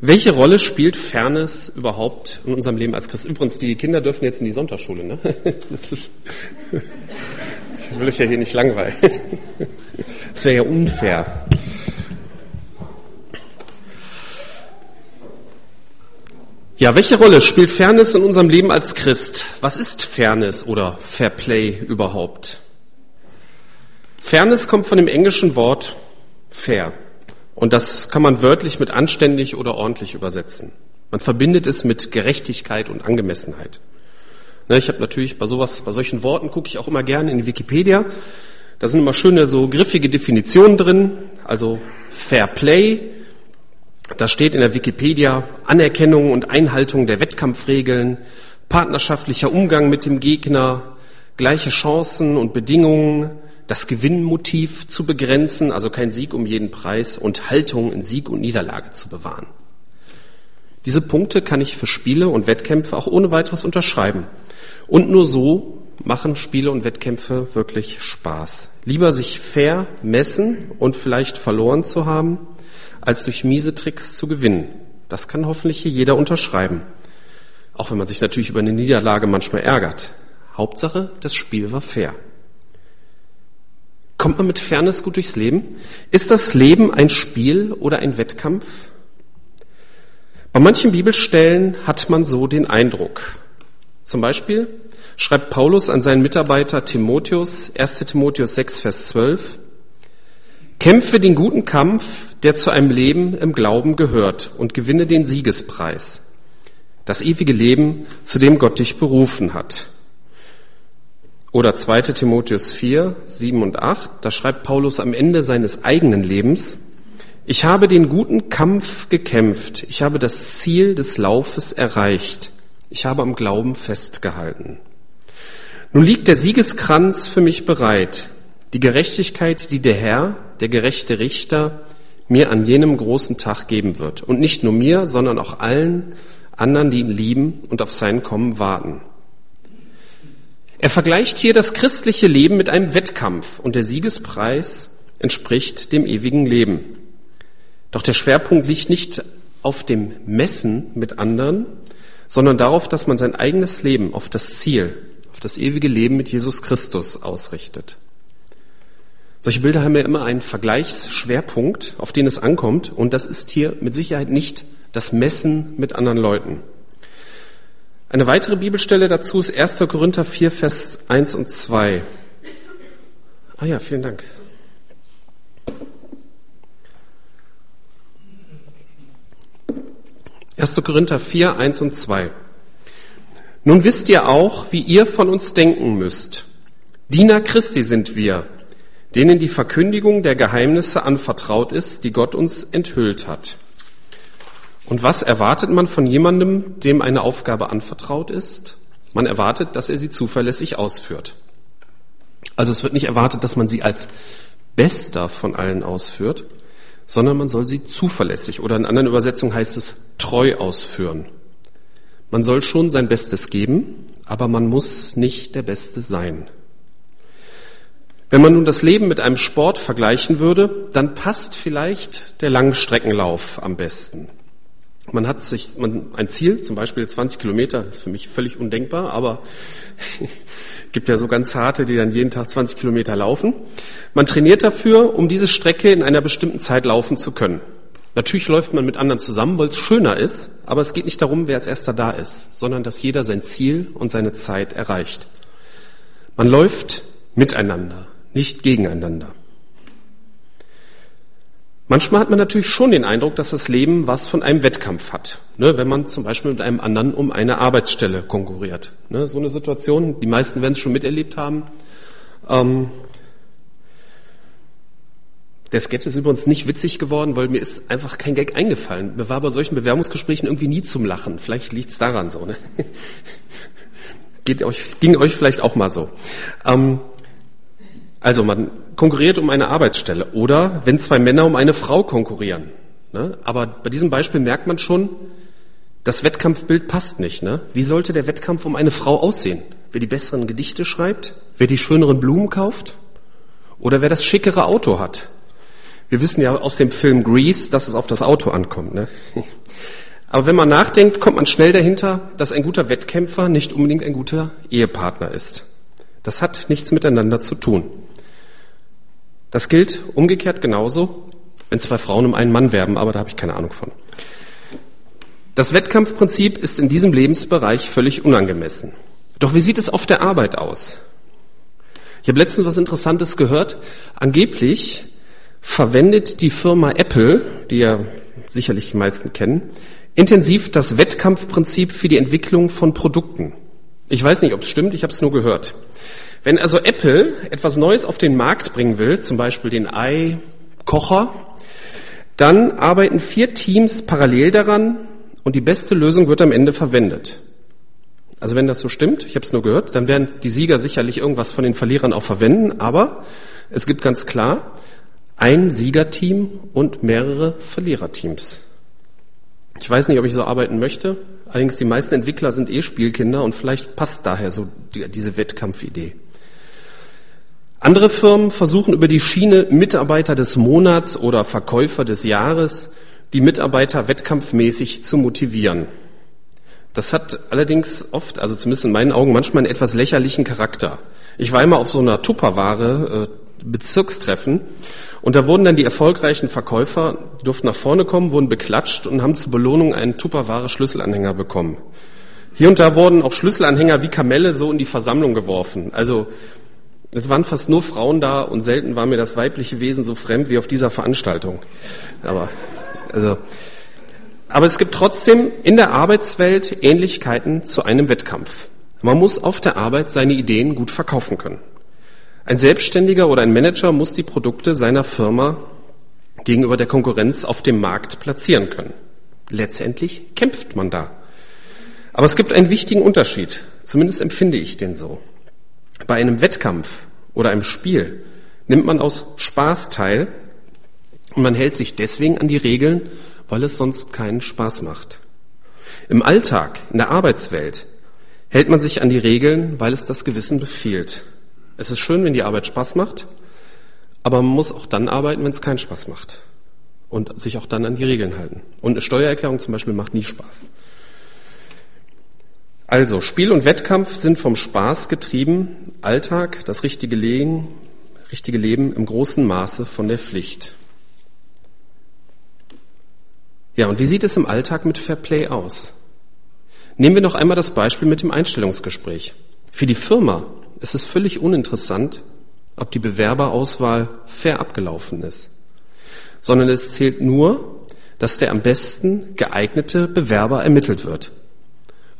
Welche Rolle spielt Fairness überhaupt in unserem Leben als Christ? Übrigens, die Kinder dürfen jetzt in die Sonntagsschule, ne? Das ist, ich will euch ja hier nicht langweilen. Das wäre ja unfair. Ja, welche Rolle spielt Fairness in unserem Leben als Christ? Was ist Fairness oder Fair Play überhaupt? Fairness kommt von dem englischen Wort fair. Und das kann man wörtlich mit anständig oder ordentlich übersetzen. Man verbindet es mit Gerechtigkeit und Angemessenheit. Ne, ich habe natürlich bei sowas, bei solchen Worten gucke ich auch immer gerne in Wikipedia. Da sind immer schöne so griffige Definitionen drin. Also Fair Play. Da steht in der Wikipedia Anerkennung und Einhaltung der Wettkampfregeln, partnerschaftlicher Umgang mit dem Gegner, gleiche Chancen und Bedingungen, das Gewinnmotiv zu begrenzen, also kein Sieg um jeden Preis und Haltung in Sieg und Niederlage zu bewahren. Diese Punkte kann ich für Spiele und Wettkämpfe auch ohne weiteres unterschreiben. Und nur so machen Spiele und Wettkämpfe wirklich Spaß. Lieber sich fair messen und vielleicht verloren zu haben, als durch miese Tricks zu gewinnen. Das kann hoffentlich hier jeder unterschreiben. Auch wenn man sich natürlich über eine Niederlage manchmal ärgert. Hauptsache, das Spiel war fair. Kommt man mit Fairness gut durchs Leben? Ist das Leben ein Spiel oder ein Wettkampf? Bei manchen Bibelstellen hat man so den Eindruck. Zum Beispiel schreibt Paulus an seinen Mitarbeiter Timotheus, 1 Timotheus 6, Vers 12, Kämpfe den guten Kampf, der zu einem Leben im Glauben gehört, und gewinne den Siegespreis, das ewige Leben, zu dem Gott dich berufen hat. Oder 2 Timotheus 4, 7 und 8, da schreibt Paulus am Ende seines eigenen Lebens, ich habe den guten Kampf gekämpft, ich habe das Ziel des Laufes erreicht, ich habe am Glauben festgehalten. Nun liegt der Siegeskranz für mich bereit, die Gerechtigkeit, die der Herr, der gerechte Richter, mir an jenem großen Tag geben wird. Und nicht nur mir, sondern auch allen anderen, die ihn lieben und auf sein Kommen warten. Er vergleicht hier das christliche Leben mit einem Wettkampf und der Siegespreis entspricht dem ewigen Leben. Doch der Schwerpunkt liegt nicht auf dem Messen mit anderen, sondern darauf, dass man sein eigenes Leben auf das Ziel, auf das ewige Leben mit Jesus Christus ausrichtet. Solche Bilder haben ja immer einen Vergleichsschwerpunkt, auf den es ankommt, und das ist hier mit Sicherheit nicht das Messen mit anderen Leuten. Eine weitere Bibelstelle dazu ist 1. Korinther 4, Vers 1 und 2. Ah ja, vielen Dank. Erste Korinther 4, 1 und 2. Nun wisst ihr auch, wie ihr von uns denken müsst. Diener Christi sind wir, denen die Verkündigung der Geheimnisse anvertraut ist, die Gott uns enthüllt hat. Und was erwartet man von jemandem, dem eine Aufgabe anvertraut ist? Man erwartet, dass er sie zuverlässig ausführt. Also es wird nicht erwartet, dass man sie als bester von allen ausführt, sondern man soll sie zuverlässig oder in anderen Übersetzungen heißt es treu ausführen. Man soll schon sein Bestes geben, aber man muss nicht der Beste sein. Wenn man nun das Leben mit einem Sport vergleichen würde, dann passt vielleicht der Langstreckenlauf am besten. Man hat sich man, ein Ziel, zum Beispiel 20 Kilometer, ist für mich völlig undenkbar, aber gibt ja so ganz harte, die dann jeden Tag 20 Kilometer laufen. Man trainiert dafür, um diese Strecke in einer bestimmten Zeit laufen zu können. Natürlich läuft man mit anderen zusammen, weil es schöner ist, aber es geht nicht darum, wer als erster da ist, sondern dass jeder sein Ziel und seine Zeit erreicht. Man läuft miteinander, nicht gegeneinander. Manchmal hat man natürlich schon den Eindruck, dass das Leben was von einem Wettkampf hat. Ne, wenn man zum Beispiel mit einem anderen um eine Arbeitsstelle konkurriert. Ne, so eine Situation, die meisten werden es schon miterlebt haben. Ähm, der Sketch ist übrigens nicht witzig geworden, weil mir ist einfach kein Gag eingefallen. Mir war bei solchen Bewerbungsgesprächen irgendwie nie zum Lachen. Vielleicht liegt es daran so. Ne? Geht euch, ging euch vielleicht auch mal so. Ähm, also man konkurriert um eine Arbeitsstelle oder wenn zwei Männer um eine Frau konkurrieren. Ne? Aber bei diesem Beispiel merkt man schon, das Wettkampfbild passt nicht. Ne? Wie sollte der Wettkampf um eine Frau aussehen? Wer die besseren Gedichte schreibt? Wer die schöneren Blumen kauft? Oder wer das schickere Auto hat? Wir wissen ja aus dem Film Grease, dass es auf das Auto ankommt. Ne? Aber wenn man nachdenkt, kommt man schnell dahinter, dass ein guter Wettkämpfer nicht unbedingt ein guter Ehepartner ist. Das hat nichts miteinander zu tun. Das gilt umgekehrt genauso, wenn zwei Frauen um einen Mann werben, aber da habe ich keine Ahnung von. Das Wettkampfprinzip ist in diesem Lebensbereich völlig unangemessen. Doch wie sieht es auf der Arbeit aus? Ich habe letztens was Interessantes gehört. Angeblich verwendet die Firma Apple, die ja sicherlich die meisten kennen, intensiv das Wettkampfprinzip für die Entwicklung von Produkten. Ich weiß nicht, ob es stimmt, ich habe es nur gehört. Wenn also Apple etwas Neues auf den Markt bringen will, zum Beispiel den Ei-Kocher, dann arbeiten vier Teams parallel daran und die beste Lösung wird am Ende verwendet. Also wenn das so stimmt, ich habe es nur gehört, dann werden die Sieger sicherlich irgendwas von den Verlierern auch verwenden, aber es gibt ganz klar ein Siegerteam und mehrere Verliererteams. Ich weiß nicht, ob ich so arbeiten möchte. Allerdings die meisten Entwickler sind eh Spielkinder und vielleicht passt daher so die, diese Wettkampfidee. Andere Firmen versuchen über die Schiene Mitarbeiter des Monats oder Verkäufer des Jahres die Mitarbeiter wettkampfmäßig zu motivieren. Das hat allerdings oft, also zumindest in meinen Augen, manchmal einen etwas lächerlichen Charakter. Ich war immer auf so einer Tupperware äh, Bezirkstreffen und da wurden dann die erfolgreichen Verkäufer, die durften nach vorne kommen, wurden beklatscht und haben zur Belohnung einen Tupperware Schlüsselanhänger bekommen. Hier und da wurden auch Schlüsselanhänger wie Kamelle so in die Versammlung geworfen. Also es waren fast nur Frauen da und selten war mir das weibliche Wesen so fremd wie auf dieser Veranstaltung. Aber, also, aber es gibt trotzdem in der Arbeitswelt Ähnlichkeiten zu einem Wettkampf. Man muss auf der Arbeit seine Ideen gut verkaufen können. Ein Selbstständiger oder ein Manager muss die Produkte seiner Firma gegenüber der Konkurrenz auf dem Markt platzieren können. Letztendlich kämpft man da. Aber es gibt einen wichtigen Unterschied, zumindest empfinde ich den so. Bei einem Wettkampf oder einem Spiel nimmt man aus Spaß teil und man hält sich deswegen an die Regeln, weil es sonst keinen Spaß macht. Im Alltag, in der Arbeitswelt, hält man sich an die Regeln, weil es das Gewissen befiehlt. Es ist schön, wenn die Arbeit Spaß macht, aber man muss auch dann arbeiten, wenn es keinen Spaß macht. Und sich auch dann an die Regeln halten. Und eine Steuererklärung zum Beispiel macht nie Spaß. Also, Spiel und Wettkampf sind vom Spaß getrieben, Alltag, das richtige Leben, richtige Leben im großen Maße von der Pflicht. Ja, und wie sieht es im Alltag mit Fair Play aus? Nehmen wir noch einmal das Beispiel mit dem Einstellungsgespräch. Für die Firma ist es völlig uninteressant, ob die Bewerberauswahl fair abgelaufen ist, sondern es zählt nur, dass der am besten geeignete Bewerber ermittelt wird.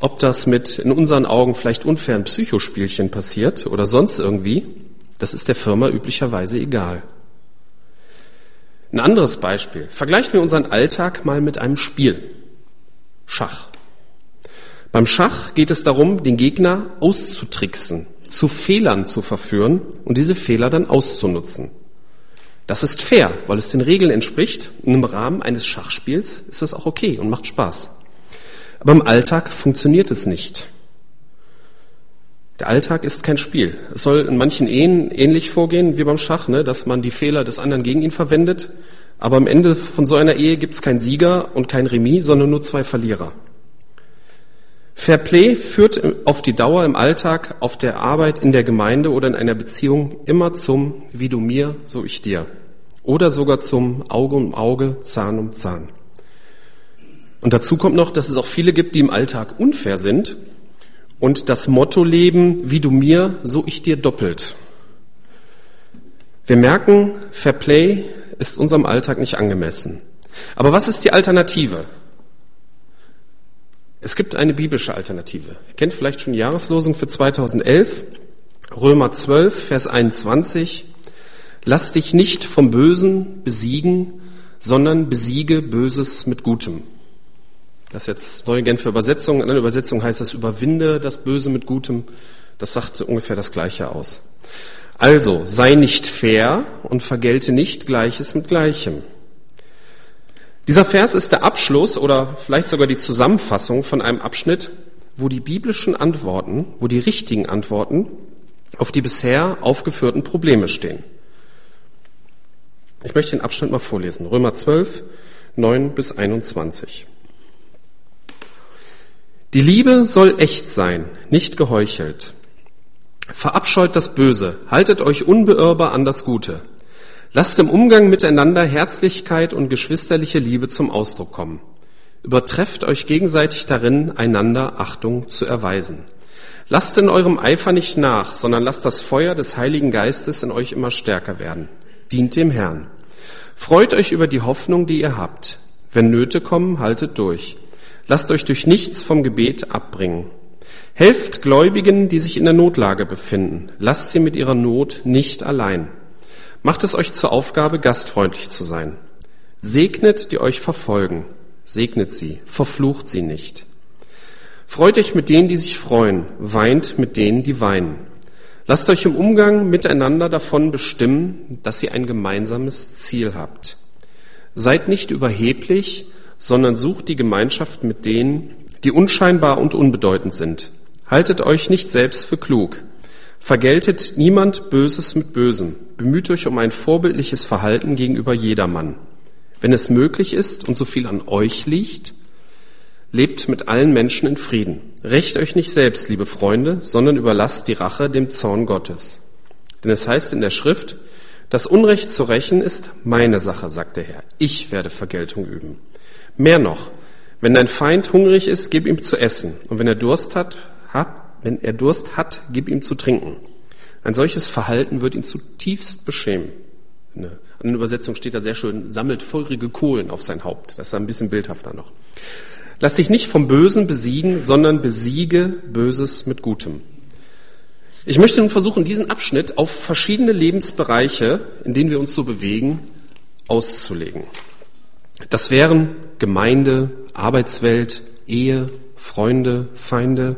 Ob das mit in unseren Augen vielleicht unfairen Psychospielchen passiert oder sonst irgendwie, das ist der Firma üblicherweise egal. Ein anderes Beispiel. Vergleichen wir unseren Alltag mal mit einem Spiel. Schach. Beim Schach geht es darum, den Gegner auszutricksen, zu Fehlern zu verführen und diese Fehler dann auszunutzen. Das ist fair, weil es den Regeln entspricht. Und im Rahmen eines Schachspiels ist das auch okay und macht Spaß. Aber im Alltag funktioniert es nicht. Der Alltag ist kein Spiel. Es soll in manchen Ehen ähnlich vorgehen wie beim Schach, ne, dass man die Fehler des anderen gegen ihn verwendet. Aber am Ende von so einer Ehe gibt es keinen Sieger und kein Remis, sondern nur zwei Verlierer. Fair Play führt auf die Dauer im Alltag, auf der Arbeit, in der Gemeinde oder in einer Beziehung immer zum wie du mir, so ich dir. Oder sogar zum Auge um Auge, Zahn um Zahn. Und dazu kommt noch, dass es auch viele gibt, die im Alltag unfair sind und das Motto leben, wie du mir, so ich dir doppelt. Wir merken, Fair Play ist unserem Alltag nicht angemessen. Aber was ist die Alternative? Es gibt eine biblische Alternative. Ihr kennt vielleicht schon die Jahreslosung für 2011, Römer 12, Vers 21. Lass dich nicht vom Bösen besiegen, sondern besiege Böses mit Gutem. Das ist jetzt neue Genfer Übersetzung. In einer Übersetzung heißt das überwinde das Böse mit Gutem. Das sagt ungefähr das Gleiche aus. Also, sei nicht fair und vergelte nicht Gleiches mit Gleichem. Dieser Vers ist der Abschluss oder vielleicht sogar die Zusammenfassung von einem Abschnitt, wo die biblischen Antworten, wo die richtigen Antworten auf die bisher aufgeführten Probleme stehen. Ich möchte den Abschnitt mal vorlesen. Römer 12, 9 bis 21. Die Liebe soll echt sein, nicht geheuchelt. Verabscheut das Böse, haltet euch unbeirrbar an das Gute. Lasst im Umgang miteinander Herzlichkeit und geschwisterliche Liebe zum Ausdruck kommen. Übertrefft euch gegenseitig darin, einander Achtung zu erweisen. Lasst in eurem Eifer nicht nach, sondern lasst das Feuer des Heiligen Geistes in euch immer stärker werden. Dient dem Herrn. Freut euch über die Hoffnung, die ihr habt. Wenn Nöte kommen, haltet durch. Lasst euch durch nichts vom Gebet abbringen. Helft Gläubigen, die sich in der Notlage befinden. Lasst sie mit ihrer Not nicht allein. Macht es euch zur Aufgabe, gastfreundlich zu sein. Segnet, die euch verfolgen. Segnet sie, verflucht sie nicht. Freut euch mit denen, die sich freuen, weint mit denen, die weinen. Lasst euch im Umgang miteinander davon bestimmen, dass ihr ein gemeinsames Ziel habt. Seid nicht überheblich, sondern sucht die Gemeinschaft mit denen, die unscheinbar und unbedeutend sind. Haltet euch nicht selbst für klug. Vergeltet niemand Böses mit Bösem. Bemüht euch um ein vorbildliches Verhalten gegenüber jedermann. Wenn es möglich ist und so viel an euch liegt, lebt mit allen Menschen in Frieden. Recht euch nicht selbst, liebe Freunde, sondern überlasst die Rache dem Zorn Gottes. Denn es heißt in der Schrift, das Unrecht zu rächen ist meine Sache, sagt der Herr. Ich werde Vergeltung üben. Mehr noch, wenn dein Feind hungrig ist, gib ihm zu essen. Und wenn er Durst hat, wenn er Durst hat, gib ihm zu trinken. Ein solches Verhalten wird ihn zutiefst beschämen. In anderen Übersetzung steht da sehr schön, sammelt feurige Kohlen auf sein Haupt. Das ist ein bisschen bildhafter noch. Lass dich nicht vom Bösen besiegen, sondern besiege Böses mit Gutem. Ich möchte nun versuchen, diesen Abschnitt auf verschiedene Lebensbereiche, in denen wir uns so bewegen, auszulegen. Das wären Gemeinde, Arbeitswelt, Ehe, Freunde, Feinde.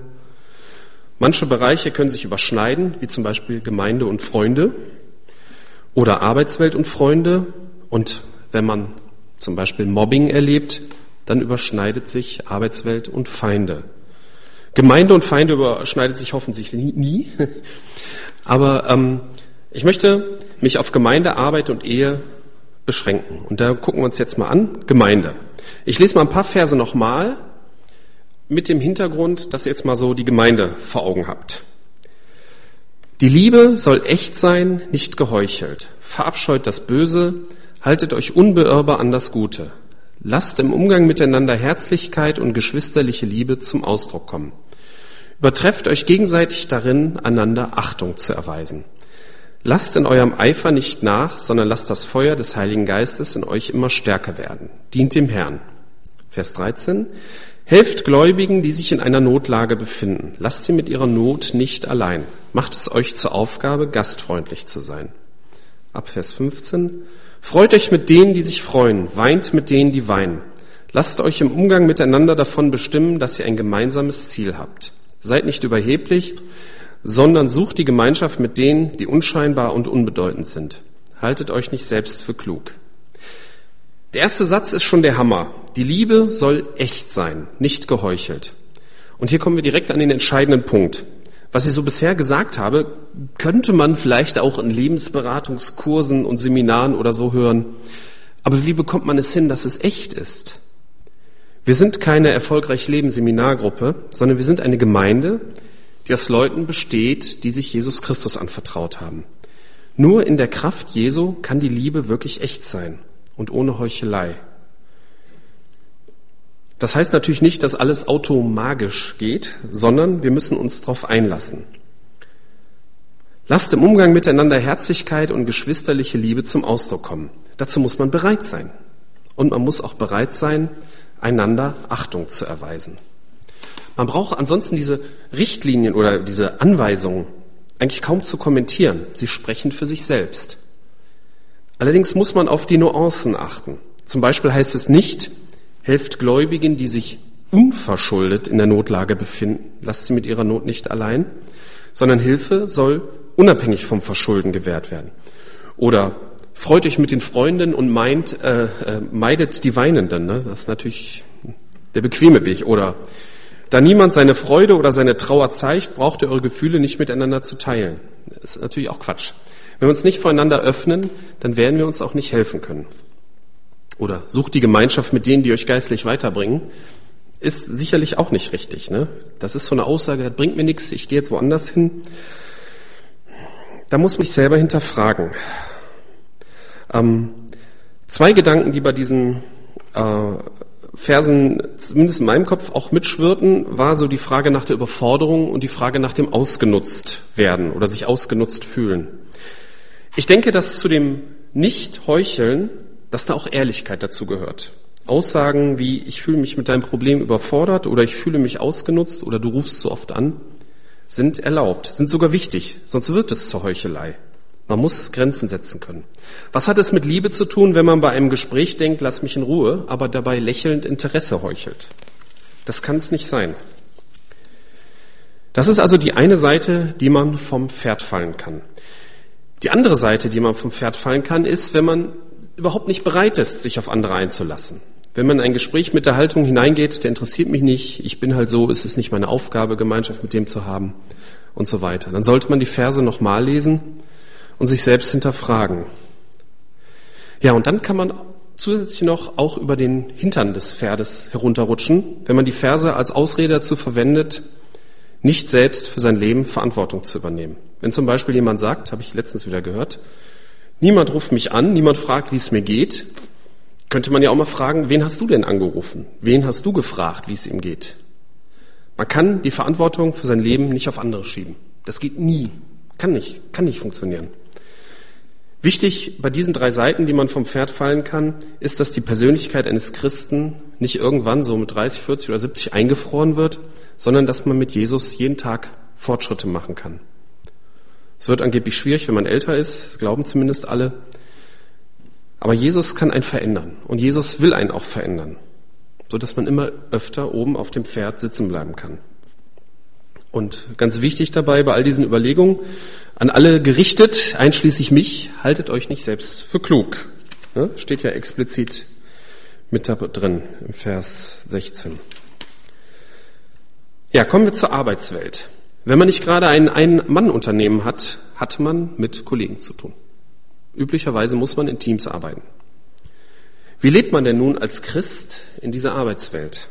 Manche Bereiche können sich überschneiden, wie zum Beispiel Gemeinde und Freunde oder Arbeitswelt und Freunde. Und wenn man zum Beispiel Mobbing erlebt, dann überschneidet sich Arbeitswelt und Feinde. Gemeinde und Feinde überschneidet sich hoffentlich nie. nie. Aber ähm, ich möchte mich auf Gemeinde, Arbeit und Ehe beschränken. Und da gucken wir uns jetzt mal an, Gemeinde. Ich lese mal ein paar Verse nochmal mit dem Hintergrund, dass ihr jetzt mal so die Gemeinde vor Augen habt. Die Liebe soll echt sein, nicht geheuchelt. Verabscheut das Böse, haltet euch unbeirrbar an das Gute. Lasst im Umgang miteinander Herzlichkeit und geschwisterliche Liebe zum Ausdruck kommen. Übertrefft euch gegenseitig darin, einander Achtung zu erweisen. Lasst in eurem Eifer nicht nach, sondern lasst das Feuer des Heiligen Geistes in euch immer stärker werden. Dient dem Herrn. Vers 13. Helft Gläubigen, die sich in einer Notlage befinden. Lasst sie mit ihrer Not nicht allein. Macht es euch zur Aufgabe, gastfreundlich zu sein. Ab Vers 15. Freut euch mit denen, die sich freuen. Weint mit denen, die weinen. Lasst euch im Umgang miteinander davon bestimmen, dass ihr ein gemeinsames Ziel habt. Seid nicht überheblich, sondern sucht die Gemeinschaft mit denen, die unscheinbar und unbedeutend sind. Haltet euch nicht selbst für klug. Der erste Satz ist schon der Hammer. Die Liebe soll echt sein, nicht geheuchelt. Und hier kommen wir direkt an den entscheidenden Punkt. Was ich so bisher gesagt habe, könnte man vielleicht auch in Lebensberatungskursen und Seminaren oder so hören. Aber wie bekommt man es hin, dass es echt ist? Wir sind keine erfolgreich Leben Seminargruppe, sondern wir sind eine Gemeinde, die aus Leuten besteht, die sich Jesus Christus anvertraut haben. Nur in der Kraft Jesu kann die Liebe wirklich echt sein und ohne Heuchelei. Das heißt natürlich nicht, dass alles automagisch geht, sondern wir müssen uns darauf einlassen. Lasst im Umgang miteinander Herzlichkeit und geschwisterliche Liebe zum Ausdruck kommen. Dazu muss man bereit sein. Und man muss auch bereit sein, einander Achtung zu erweisen. Man braucht ansonsten diese Richtlinien oder diese Anweisungen eigentlich kaum zu kommentieren. Sie sprechen für sich selbst. Allerdings muss man auf die Nuancen achten. Zum Beispiel heißt es nicht, helft Gläubigen, die sich unverschuldet in der Notlage befinden, lasst sie mit ihrer Not nicht allein, sondern Hilfe soll unabhängig vom Verschulden gewährt werden. Oder freut euch mit den Freunden und meint, äh, äh, meidet die Weinenden. Ne? Das ist natürlich der bequeme Weg. Oder da niemand seine Freude oder seine Trauer zeigt, braucht ihr eure Gefühle nicht miteinander zu teilen. Das ist natürlich auch Quatsch. Wenn wir uns nicht voreinander öffnen, dann werden wir uns auch nicht helfen können. Oder sucht die Gemeinschaft mit denen, die euch geistlich weiterbringen, ist sicherlich auch nicht richtig. Ne? Das ist so eine Aussage, das bringt mir nichts, ich gehe jetzt woanders hin. Da muss man sich selber hinterfragen. Ähm, zwei Gedanken, die bei diesen äh, Versen, zumindest in meinem Kopf, auch mitschwirrten, war so die Frage nach der Überforderung und die Frage nach dem ausgenutzt werden oder sich ausgenutzt fühlen. Ich denke, dass zu dem Nicht-Heucheln, dass da auch Ehrlichkeit dazu gehört. Aussagen wie, ich fühle mich mit deinem Problem überfordert oder ich fühle mich ausgenutzt oder du rufst zu oft an, sind erlaubt, sind sogar wichtig, sonst wird es zur Heuchelei. Man muss Grenzen setzen können. Was hat es mit Liebe zu tun, wenn man bei einem Gespräch denkt, lass mich in Ruhe, aber dabei lächelnd Interesse heuchelt? Das kann es nicht sein. Das ist also die eine Seite, die man vom Pferd fallen kann. Die andere Seite, die man vom Pferd fallen kann, ist, wenn man überhaupt nicht bereit ist, sich auf andere einzulassen. Wenn man in ein Gespräch mit der Haltung hineingeht, der interessiert mich nicht, ich bin halt so, es ist nicht meine Aufgabe, Gemeinschaft mit dem zu haben und so weiter. Dann sollte man die Verse nochmal lesen und sich selbst hinterfragen. Ja, und dann kann man zusätzlich noch auch über den Hintern des Pferdes herunterrutschen, wenn man die Verse als Ausrede dazu verwendet, nicht selbst für sein Leben Verantwortung zu übernehmen. Wenn zum Beispiel jemand sagt, habe ich letztens wieder gehört, niemand ruft mich an, niemand fragt, wie es mir geht, könnte man ja auch mal fragen, wen hast du denn angerufen? Wen hast du gefragt, wie es ihm geht? Man kann die Verantwortung für sein Leben nicht auf andere schieben. Das geht nie. Kann nicht, kann nicht funktionieren. Wichtig bei diesen drei Seiten, die man vom Pferd fallen kann, ist, dass die Persönlichkeit eines Christen nicht irgendwann so mit 30, 40 oder 70 eingefroren wird, sondern dass man mit Jesus jeden Tag Fortschritte machen kann. Es wird angeblich schwierig, wenn man älter ist, glauben zumindest alle. Aber Jesus kann einen verändern und Jesus will einen auch verändern, so dass man immer öfter oben auf dem Pferd sitzen bleiben kann. Und ganz wichtig dabei bei all diesen Überlegungen, an alle gerichtet, einschließlich mich, haltet euch nicht selbst für klug. Ja, steht ja explizit mit da drin im Vers 16. Ja, kommen wir zur Arbeitswelt. Wenn man nicht gerade ein Ein-Mann-Unternehmen hat, hat man mit Kollegen zu tun. Üblicherweise muss man in Teams arbeiten. Wie lebt man denn nun als Christ in dieser Arbeitswelt?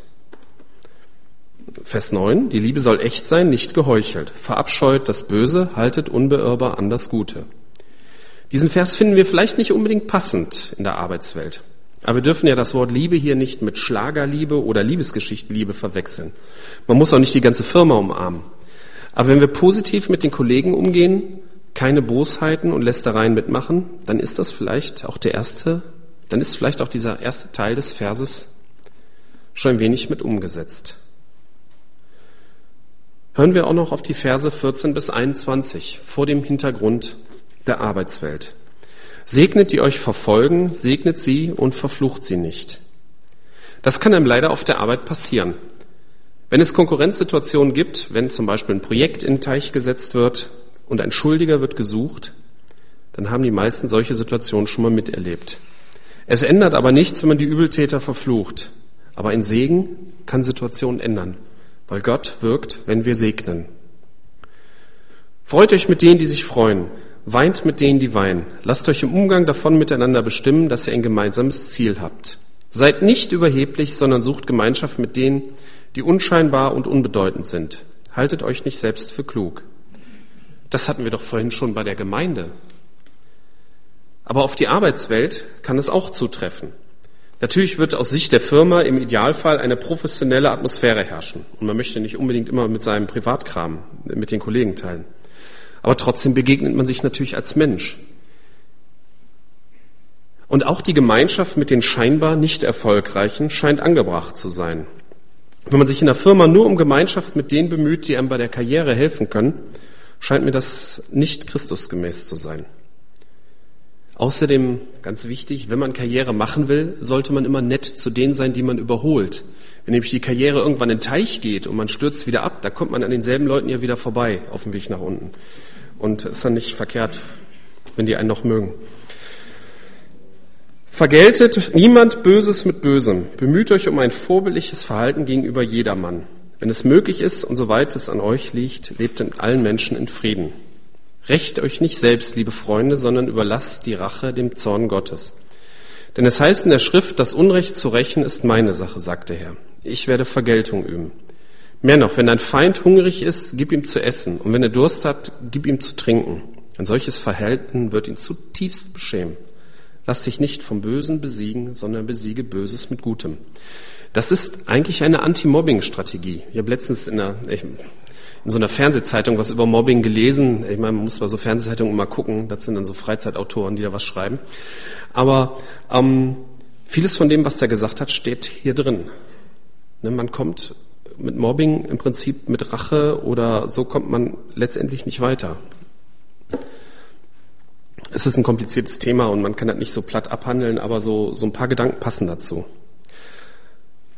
Vers 9, die Liebe soll echt sein, nicht geheuchelt. Verabscheut das Böse, haltet unbeirrbar an das Gute. Diesen Vers finden wir vielleicht nicht unbedingt passend in der Arbeitswelt. Aber wir dürfen ja das Wort Liebe hier nicht mit Schlagerliebe oder Liebesgeschichtenliebe verwechseln. Man muss auch nicht die ganze Firma umarmen. Aber wenn wir positiv mit den Kollegen umgehen, keine Bosheiten und Lästereien mitmachen, dann ist das vielleicht auch der erste, dann ist vielleicht auch dieser erste Teil des Verses schon ein wenig mit umgesetzt. Hören wir auch noch auf die Verse 14 bis 21 vor dem Hintergrund der Arbeitswelt. Segnet die euch verfolgen, segnet sie und verflucht sie nicht. Das kann einem leider auf der Arbeit passieren. Wenn es Konkurrenzsituationen gibt, wenn zum Beispiel ein Projekt in den Teich gesetzt wird und ein Schuldiger wird gesucht, dann haben die meisten solche Situationen schon mal miterlebt. Es ändert aber nichts, wenn man die Übeltäter verflucht. Aber ein Segen kann Situationen ändern weil Gott wirkt, wenn wir segnen. Freut euch mit denen, die sich freuen, weint mit denen, die weinen. Lasst euch im Umgang davon miteinander bestimmen, dass ihr ein gemeinsames Ziel habt. Seid nicht überheblich, sondern sucht Gemeinschaft mit denen, die unscheinbar und unbedeutend sind. Haltet euch nicht selbst für klug. Das hatten wir doch vorhin schon bei der Gemeinde. Aber auf die Arbeitswelt kann es auch zutreffen. Natürlich wird aus Sicht der Firma im Idealfall eine professionelle Atmosphäre herrschen. Und man möchte nicht unbedingt immer mit seinem Privatkram mit den Kollegen teilen. Aber trotzdem begegnet man sich natürlich als Mensch. Und auch die Gemeinschaft mit den scheinbar nicht erfolgreichen scheint angebracht zu sein. Wenn man sich in der Firma nur um Gemeinschaft mit denen bemüht, die einem bei der Karriere helfen können, scheint mir das nicht Christusgemäß zu sein. Außerdem, ganz wichtig, wenn man Karriere machen will, sollte man immer nett zu denen sein, die man überholt. Wenn nämlich die Karriere irgendwann in den Teich geht und man stürzt wieder ab, da kommt man an denselben Leuten ja wieder vorbei auf dem Weg nach unten. Und ist dann nicht verkehrt, wenn die einen noch mögen. Vergeltet niemand Böses mit Bösem. Bemüht euch um ein vorbildliches Verhalten gegenüber jedermann. Wenn es möglich ist und soweit es an euch liegt, lebt in allen Menschen in Frieden. Rächt euch nicht selbst, liebe Freunde, sondern überlasst die Rache dem Zorn Gottes. Denn es heißt in der Schrift, das Unrecht zu rächen ist meine Sache, sagt der Herr. Ich werde Vergeltung üben. Mehr noch, wenn dein Feind hungrig ist, gib ihm zu essen, und wenn er Durst hat, gib ihm zu trinken. Ein solches Verhalten wird ihn zutiefst beschämen. Lass dich nicht vom Bösen besiegen, sondern besiege Böses mit Gutem. Das ist eigentlich eine Anti-Mobbing-Strategie. Ich habe letztens in, einer, in so einer Fernsehzeitung was über Mobbing gelesen. Ich meine, man muss bei so Fernsehzeitungen immer gucken. Das sind dann so Freizeitautoren, die da was schreiben. Aber ähm, vieles von dem, was er gesagt hat, steht hier drin. Ne, man kommt mit Mobbing im Prinzip mit Rache oder so kommt man letztendlich nicht weiter. Es ist ein kompliziertes Thema und man kann das nicht so platt abhandeln, aber so, so ein paar Gedanken passen dazu.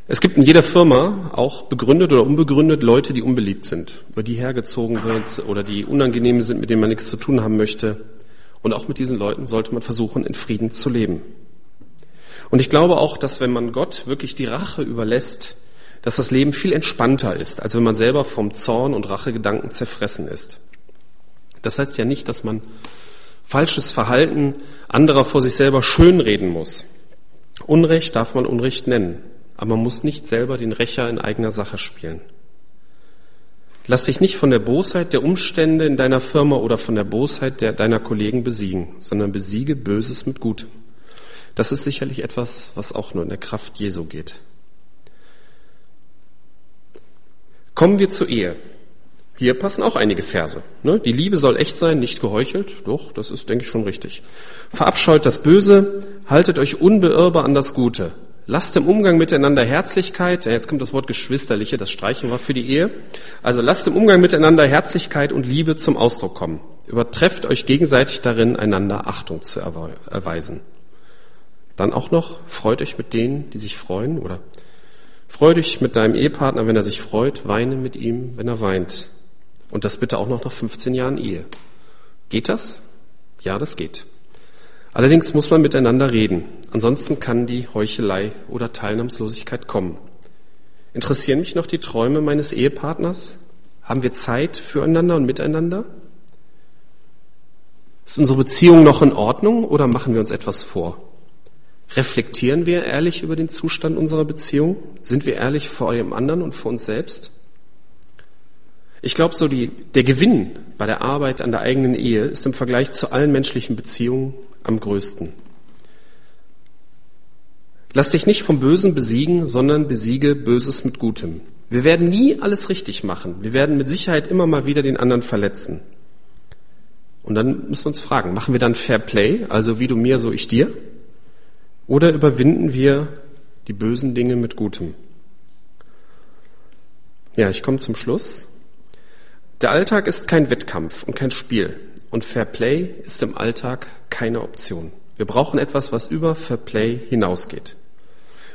Es gibt in jeder Firma auch begründet oder unbegründet Leute, die unbeliebt sind, über die hergezogen wird oder die unangenehm sind, mit denen man nichts zu tun haben möchte. Und auch mit diesen Leuten sollte man versuchen, in Frieden zu leben. Und ich glaube auch, dass wenn man Gott wirklich die Rache überlässt, dass das Leben viel entspannter ist, als wenn man selber vom Zorn und Rachegedanken zerfressen ist. Das heißt ja nicht, dass man falsches Verhalten anderer vor sich selber schönreden muss. Unrecht darf man Unrecht nennen aber man muss nicht selber den Rächer in eigener Sache spielen. Lass dich nicht von der Bosheit der Umstände in deiner Firma oder von der Bosheit der, deiner Kollegen besiegen, sondern besiege Böses mit Gutem. Das ist sicherlich etwas, was auch nur in der Kraft Jesu geht. Kommen wir zur Ehe. Hier passen auch einige Verse. Ne? Die Liebe soll echt sein, nicht geheuchelt. Doch, das ist, denke ich, schon richtig. Verabscheut das Böse, haltet euch unbeirrbar an das Gute. Lasst im Umgang miteinander Herzlichkeit, ja, jetzt kommt das Wort Geschwisterliche, das streichen wir für die Ehe. Also lasst im Umgang miteinander Herzlichkeit und Liebe zum Ausdruck kommen. Übertrefft euch gegenseitig darin, einander Achtung zu erweisen. Dann auch noch, freut euch mit denen, die sich freuen, oder freu dich mit deinem Ehepartner, wenn er sich freut, weine mit ihm, wenn er weint. Und das bitte auch noch nach 15 Jahren Ehe. Geht das? Ja, das geht. Allerdings muss man miteinander reden, ansonsten kann die Heuchelei oder Teilnahmslosigkeit kommen. Interessieren mich noch die Träume meines Ehepartners? Haben wir Zeit füreinander und miteinander? Ist unsere Beziehung noch in Ordnung oder machen wir uns etwas vor? Reflektieren wir ehrlich über den Zustand unserer Beziehung? Sind wir ehrlich vor dem anderen und vor uns selbst? Ich glaube, so die, der Gewinn bei der Arbeit an der eigenen Ehe ist im Vergleich zu allen menschlichen Beziehungen am größten. Lass dich nicht vom Bösen besiegen, sondern besiege Böses mit Gutem. Wir werden nie alles richtig machen. Wir werden mit Sicherheit immer mal wieder den anderen verletzen. Und dann müssen wir uns fragen, machen wir dann Fair Play, also wie du mir, so ich dir? Oder überwinden wir die bösen Dinge mit Gutem? Ja, ich komme zum Schluss. Der Alltag ist kein Wettkampf und kein Spiel. Und Fair Play ist im Alltag keine Option. Wir brauchen etwas, was über Fair Play hinausgeht.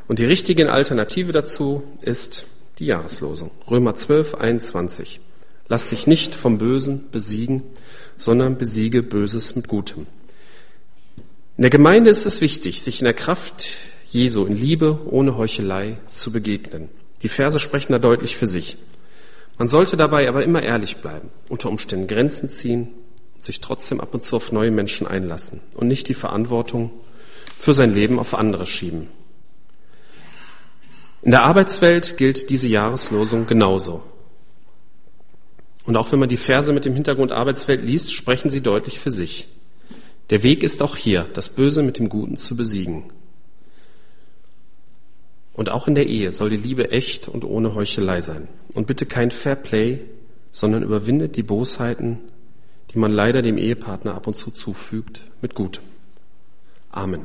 Und die richtige Alternative dazu ist die Jahreslosung. Römer 12, 21. Lass dich nicht vom Bösen besiegen, sondern besiege Böses mit Gutem. In der Gemeinde ist es wichtig, sich in der Kraft Jesu in Liebe ohne Heuchelei zu begegnen. Die Verse sprechen da deutlich für sich. Man sollte dabei aber immer ehrlich bleiben, unter Umständen Grenzen ziehen, sich trotzdem ab und zu auf neue Menschen einlassen und nicht die Verantwortung für sein Leben auf andere schieben. In der Arbeitswelt gilt diese Jahreslosung genauso. Und auch wenn man die Verse mit dem Hintergrund Arbeitswelt liest, sprechen sie deutlich für sich. Der Weg ist auch hier, das Böse mit dem Guten zu besiegen. Und auch in der Ehe soll die Liebe echt und ohne Heuchelei sein. Und bitte kein Fair Play, sondern überwindet die Bosheiten die man leider dem Ehepartner ab und zu zufügt, mit Gutem. Amen.